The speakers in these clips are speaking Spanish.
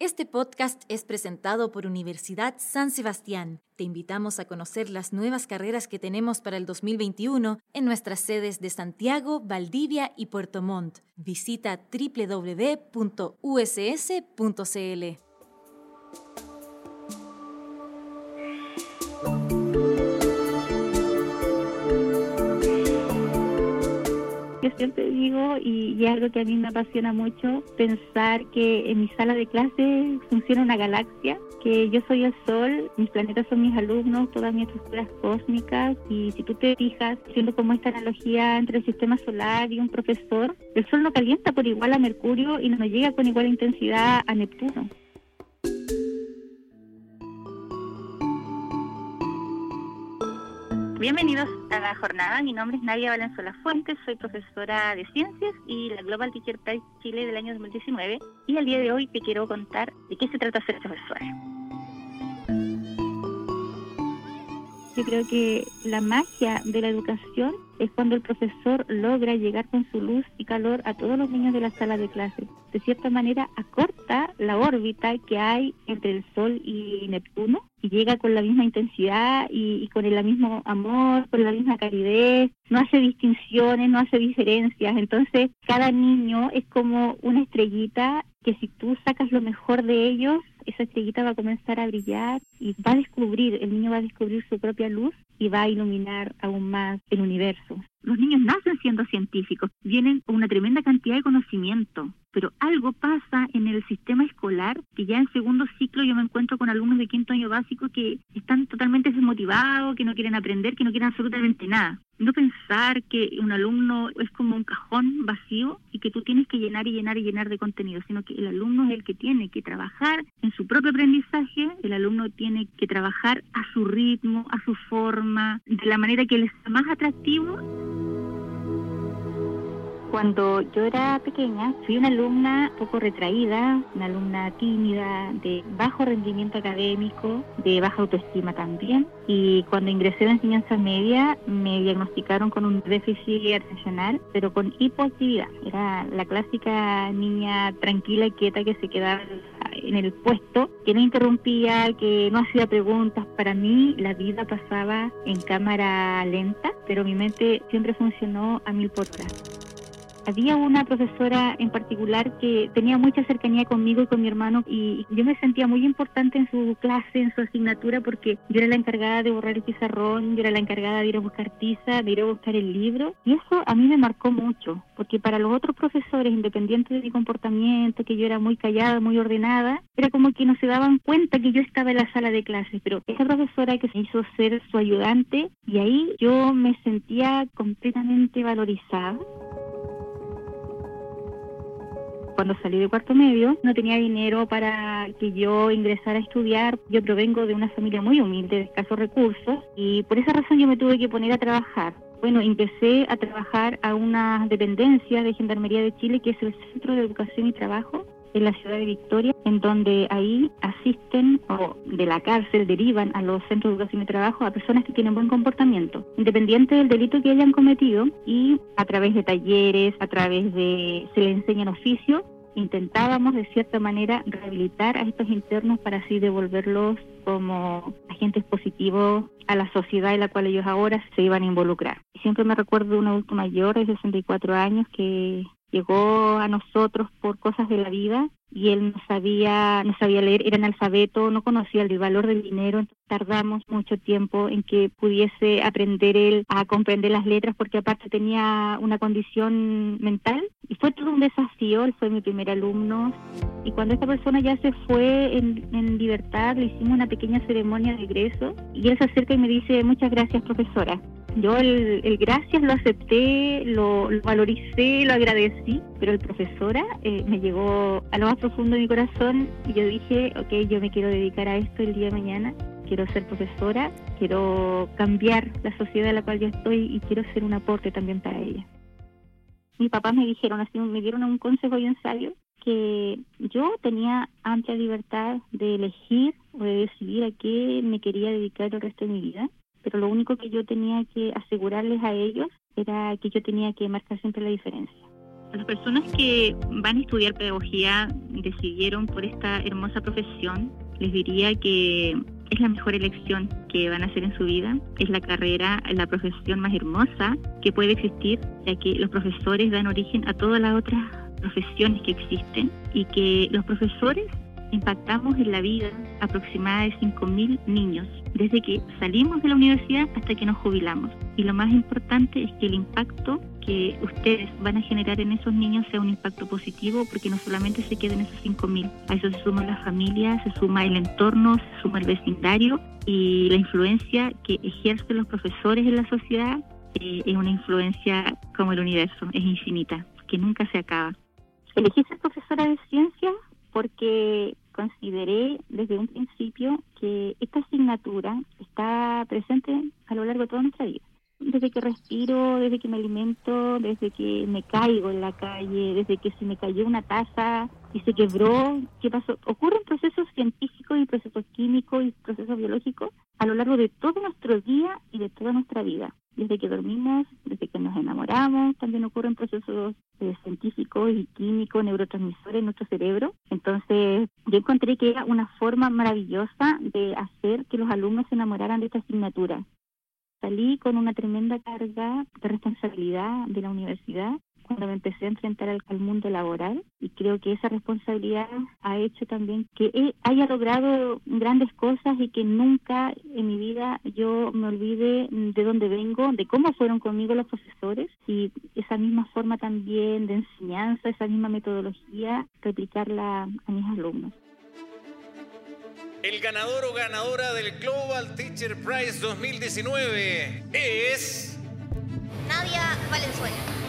Este podcast es presentado por Universidad San Sebastián. Te invitamos a conocer las nuevas carreras que tenemos para el 2021 en nuestras sedes de Santiago, Valdivia y Puerto Montt. Visita www.uss.cl. siempre digo, y, es algo que a mí me apasiona mucho, pensar que en mi sala de clase funciona una galaxia, que yo soy el Sol, mis planetas son mis alumnos, todas mis estructuras cósmicas, y si tú te fijas, haciendo como esta analogía entre el sistema solar y un profesor, el Sol no calienta por igual a Mercurio y no llega con igual intensidad a Neptuno. Bienvenidos a la jornada. Mi nombre es Nadia Valenzuela Fuentes, soy profesora de ciencias y la Global Teacher Prize Chile del año 2019. Y el día de hoy te quiero contar de qué se trata ser profesora. Yo creo que la magia de la educación es cuando el profesor logra llegar con su luz y calor a todos los niños de la sala de clase. De cierta manera acorta la órbita que hay entre el Sol y Neptuno y llega con la misma intensidad y, con el mismo amor, con la misma calidez, no hace distinciones, no hace diferencias. Entonces cada niño es como una estrellita que si tú sacas lo mejor de ellos, esa estrellita va a comenzar a brillar y va a descubrir, el niño va a descubrir su propia luz y va a iluminar aún más el universo. Los niños nacen siendo científicos, vienen con una tremenda cantidad de conocimiento, pero algo pasa en el sistema escolar que ya en segundo ciclo yo me encuentro con alumnos de quinto año básico que están totalmente desmotivados, que no quieren aprender, que no quieren absolutamente nada. No pensar que un alumno es como un cajón vacío y que tú tienes que llenar y llenar y llenar de contenido, sino que el alumno es el que tiene que trabajar en su propio aprendizaje, el alumno tiene que trabajar a su ritmo, a su forma, de la manera que le sea más atractivo cuando yo era pequeña, fui una alumna poco retraída, una alumna tímida, de bajo rendimiento académico, de baja autoestima también. Y cuando ingresé a la enseñanza media, me diagnosticaron con un déficit atencional, pero con hipoactividad. Era la clásica niña tranquila y quieta que se quedaba en el puesto, que no interrumpía, que no hacía preguntas. Para mí la vida pasaba en cámara lenta, pero mi mente siempre funcionó a mil por hora. Había una profesora en particular que tenía mucha cercanía conmigo y con mi hermano y yo me sentía muy importante en su clase, en su asignatura, porque yo era la encargada de borrar el pizarrón, yo era la encargada de ir a buscar tiza, de ir a buscar el libro. Y eso a mí me marcó mucho, porque para los otros profesores, independiente de mi comportamiento, que yo era muy callada, muy ordenada, era como que no se daban cuenta que yo estaba en la sala de clases. Pero esa profesora que se hizo ser su ayudante, y ahí yo me sentía completamente valorizada cuando salí de cuarto medio, no tenía dinero para que yo ingresara a estudiar. Yo provengo de una familia muy humilde, de escasos recursos, y por esa razón yo me tuve que poner a trabajar. Bueno, empecé a trabajar a una dependencia de Gendarmería de Chile, que es el Centro de Educación y Trabajo en la ciudad de Victoria, en donde ahí asisten o de la cárcel derivan a los centros de educación y trabajo a personas que tienen buen comportamiento, independiente del delito que hayan cometido y a través de talleres, a través de se les enseñan oficio, intentábamos de cierta manera rehabilitar a estos internos para así devolverlos como agentes positivos a la sociedad en la cual ellos ahora se iban a involucrar. Siempre me recuerdo de un adulto mayor de 64 años que llegó a nosotros por cosas de la vida y él no sabía, no sabía leer, era analfabeto, no conocía el valor del dinero, entonces tardamos mucho tiempo en que pudiese aprender él a comprender las letras porque aparte tenía una condición mental y fue todo un desafío, él fue mi primer alumno. Y cuando esta persona ya se fue en, en libertad le hicimos una pequeña ceremonia de egreso y él se acerca y me dice muchas gracias profesora yo el, gracias lo acepté, lo, valoricé, lo agradecí, pero el profesora eh, me llegó a lo más profundo de mi corazón y yo dije, ok, yo me quiero dedicar a esto el día de mañana, quiero ser profesora, quiero cambiar la sociedad en la cual yo estoy y quiero ser un aporte también para ella. Mis papás me dijeron así, me dieron un consejo bien sabio, que yo tenía amplia libertad de elegir o de decidir a qué me quería dedicar el resto de mi vida pero lo único que yo tenía que asegurarles a ellos era que yo tenía que marcar siempre la diferencia. Las personas que van a estudiar pedagogía decidieron por esta hermosa profesión, les diría que es la mejor elección que van a hacer en su vida. Es la carrera, la profesión más hermosa que puede existir, ya que los profesores dan origen a todas las otras profesiones que existen y que los profesores impactamos en la vida aproximada de 5.000 niños, desde que salimos de la universidad hasta que nos jubilamos. Y lo más importante es que el impacto que ustedes van a generar en esos niños sea un impacto positivo, porque no solamente se queden esos 5.000, a eso se suma la familia, se suma el entorno, se suma el vecindario y la influencia que ejercen los profesores en la sociedad eh, es una influencia como el universo, es infinita, que nunca se acaba. Elegí ser profesora de ciencia porque consideré desde un principio que esta asignatura está presente a lo largo de toda nuestra vida. Desde que respiro, desde que me alimento, desde que me caigo en la calle, desde que se me cayó una taza y se quebró, ¿qué pasó? Ocurren procesos científicos y procesos químicos y procesos biológicos a lo largo de todo nuestro día y de toda nuestra vida desde que dormimos, desde que nos enamoramos, también ocurren procesos eh, científicos y químicos, neurotransmisores en nuestro cerebro. Entonces, yo encontré que era una forma maravillosa de hacer que los alumnos se enamoraran de esta asignatura. Salí con una tremenda carga de responsabilidad de la universidad cuando me empecé a enfrentar al, mundo laboral y creo que esa responsabilidad ha hecho también que haya logrado grandes cosas y que nunca en mi vida yo me olvide de dónde vengo, de cómo fueron conmigo los profesores y esa misma forma también de enseñanza, esa misma metodología, replicarla a mis alumnos. El ganador o ganadora del Global Teacher Prize 2019 es Nadia Valenzuela.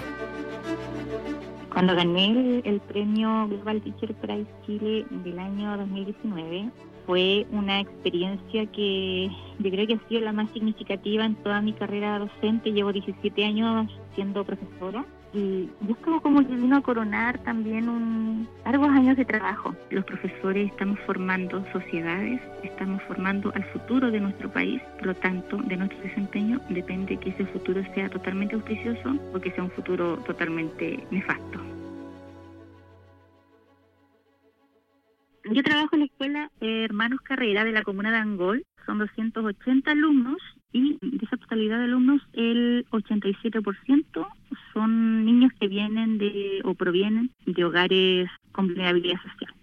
Cuando gané el, premio Global Teacher Prize Chile del año 2019, fue una experiencia que yo creo que ha sido la más significativa en toda mi carrera docente. Llevo 17 años siendo profesora y yo es como que vino a coronar también un largos años de trabajo. Los profesores estamos formando sociedades, estamos formando al futuro de nuestro país, por lo tanto, de nuestro desempeño depende que ese futuro sea totalmente auspicioso o que sea un futuro totalmente nefasto. Yo trabajo en la escuela Hermanos Carrera de la comuna de Angol, son 280 alumnos y de esa totalidad de alumnos el 87% son niños que vienen de o provienen de hogares con vulnerabilidad social.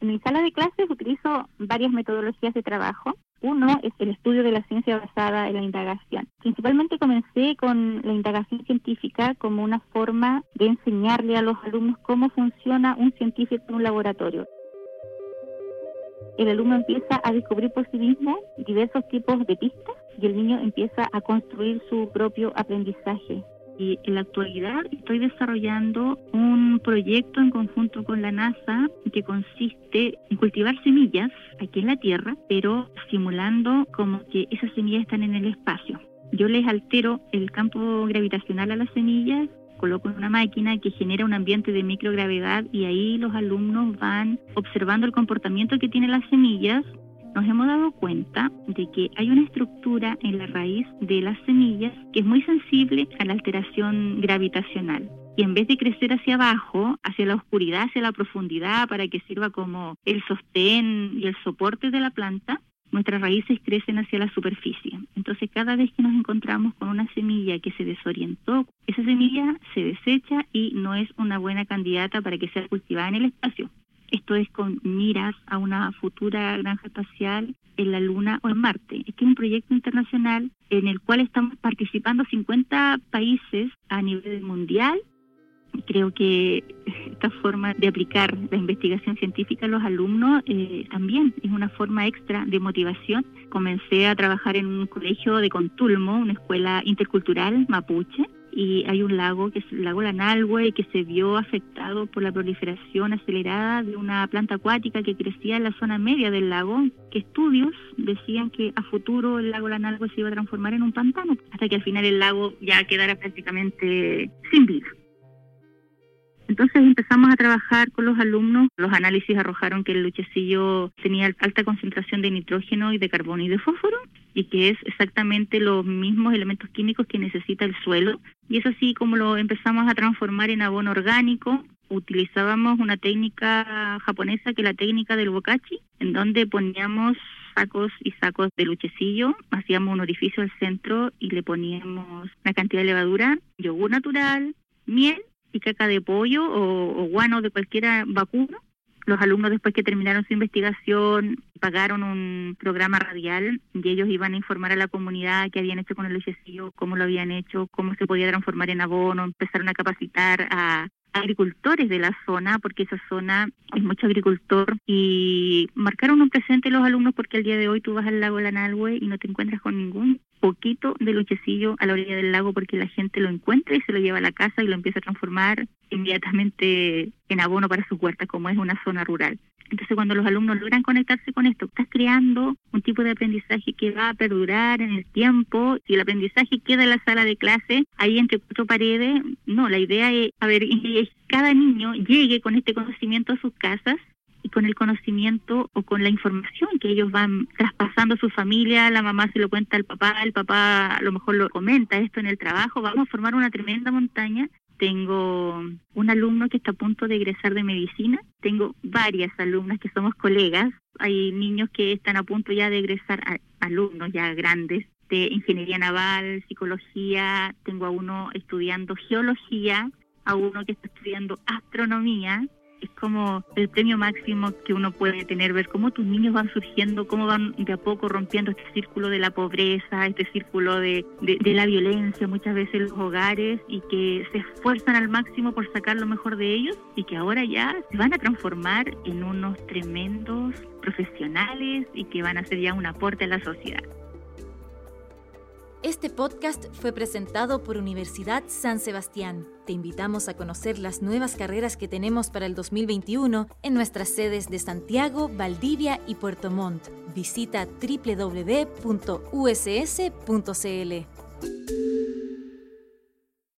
En mi sala de clases utilizo varias metodologías de trabajo. Uno es el estudio de la ciencia basada en la indagación. Principalmente comencé con la indagación científica como una forma de enseñarle a los alumnos cómo funciona un científico en un laboratorio el alumno empieza a descubrir por sí mismo diversos tipos de pistas y el niño empieza a construir su propio aprendizaje. Y en la actualidad estoy desarrollando un proyecto en conjunto con la NASA que consiste en cultivar semillas aquí en la Tierra, pero simulando como que esas semillas están en el espacio. Yo les altero el campo gravitacional a las semillas coloco en una máquina que genera un ambiente de microgravedad y ahí los alumnos van observando el comportamiento que tienen las semillas. Nos hemos dado cuenta de que hay una estructura en la raíz de las semillas que es muy sensible a la alteración gravitacional y en vez de crecer hacia abajo, hacia la oscuridad, hacia la profundidad, para que sirva como el sostén y el soporte de la planta, nuestras raíces crecen hacia la superficie. Entonces, cada vez que nos encontramos con una semilla que se desorientó, esa semilla se desecha y no es una buena candidata para que sea cultivada en el espacio. Esto es con miras a una futura granja espacial en la Luna o en Marte. Este es un proyecto internacional en el cual estamos participando 50 países a nivel mundial Creo que esta forma de aplicar la investigación científica a los alumnos eh, también es una forma extra de motivación. Comencé a trabajar en un colegio de Contulmo, una escuela intercultural mapuche, y hay un lago que es el lago Lanalhue que se vio afectado por la proliferación acelerada de una planta acuática que crecía en la zona media del lago, que estudios decían que a futuro el lago Lanalhue se iba a transformar en un pantano, hasta que al final el lago ya quedara prácticamente sin vida. Entonces empezamos a trabajar con los alumnos. Los análisis arrojaron que el luchecillo tenía alta concentración de nitrógeno y de carbono y de fósforo. Y que es exactamente los mismos elementos químicos que necesita el suelo. Y es así como lo empezamos a transformar en abono orgánico. Utilizábamos una técnica japonesa que es la técnica del bokachi, en donde poníamos sacos y sacos de luchecillo, hacíamos un orificio al centro y le poníamos una cantidad de levadura, yogur natural, miel y caca de pollo o, o guano de cualquier vacuno los alumnos después que terminaron su investigación pagaron un programa radial y ellos iban a informar a la comunidad qué habían hecho con el lechecillo, cómo lo habían hecho, cómo se podía transformar en abono, empezaron a capacitar a agricultores de la zona, porque esa zona es mucho agricultor, y marcaron un presente los alumnos porque el día de hoy tú vas al lago Lanalhue y no te encuentras con ningún poquito de luchecillo a la orilla del lago porque la gente lo encuentra y se lo lleva a la casa y lo empieza a transformar inmediatamente en abono para sus huertas, como es una zona rural. Entonces, cuando los alumnos logran conectarse con esto, estás creando un tipo de aprendizaje que va a perdurar en el tiempo. Si el aprendizaje queda en la sala de clase, ahí entre cuatro paredes, no, la idea es, a ver, cada niño llegue con este conocimiento a sus casas y con el conocimiento o con la información que ellos van traspasando a su familia, la mamá se lo cuenta al papá, el papá a lo mejor lo comenta esto en el trabajo, vamos a formar una tremenda montaña. Tengo un alumno que está a punto de egresar de medicina, tengo varias alumnas que somos colegas, hay niños que están a punto ya de egresar, alumnos ya grandes de ingeniería naval, psicología, tengo a uno estudiando geología, a uno que está estudiando astronomía, es como el premio máximo que uno puede tener, ver cómo tus niños van surgiendo, cómo van de a poco rompiendo este círculo de la pobreza, este círculo de, de, la violencia muchas veces los hogares y que se esfuerzan al máximo por sacar lo mejor de ellos y que ahora ya se van a transformar en unos tremendos profesionales y que van a ser ya un aporte a la sociedad. Este podcast fue presentado por Universidad San Sebastián. Te invitamos a conocer las nuevas carreras que tenemos para el 2021 en nuestras sedes de Santiago, Valdivia y Puerto Montt. Visita www.uss.cl.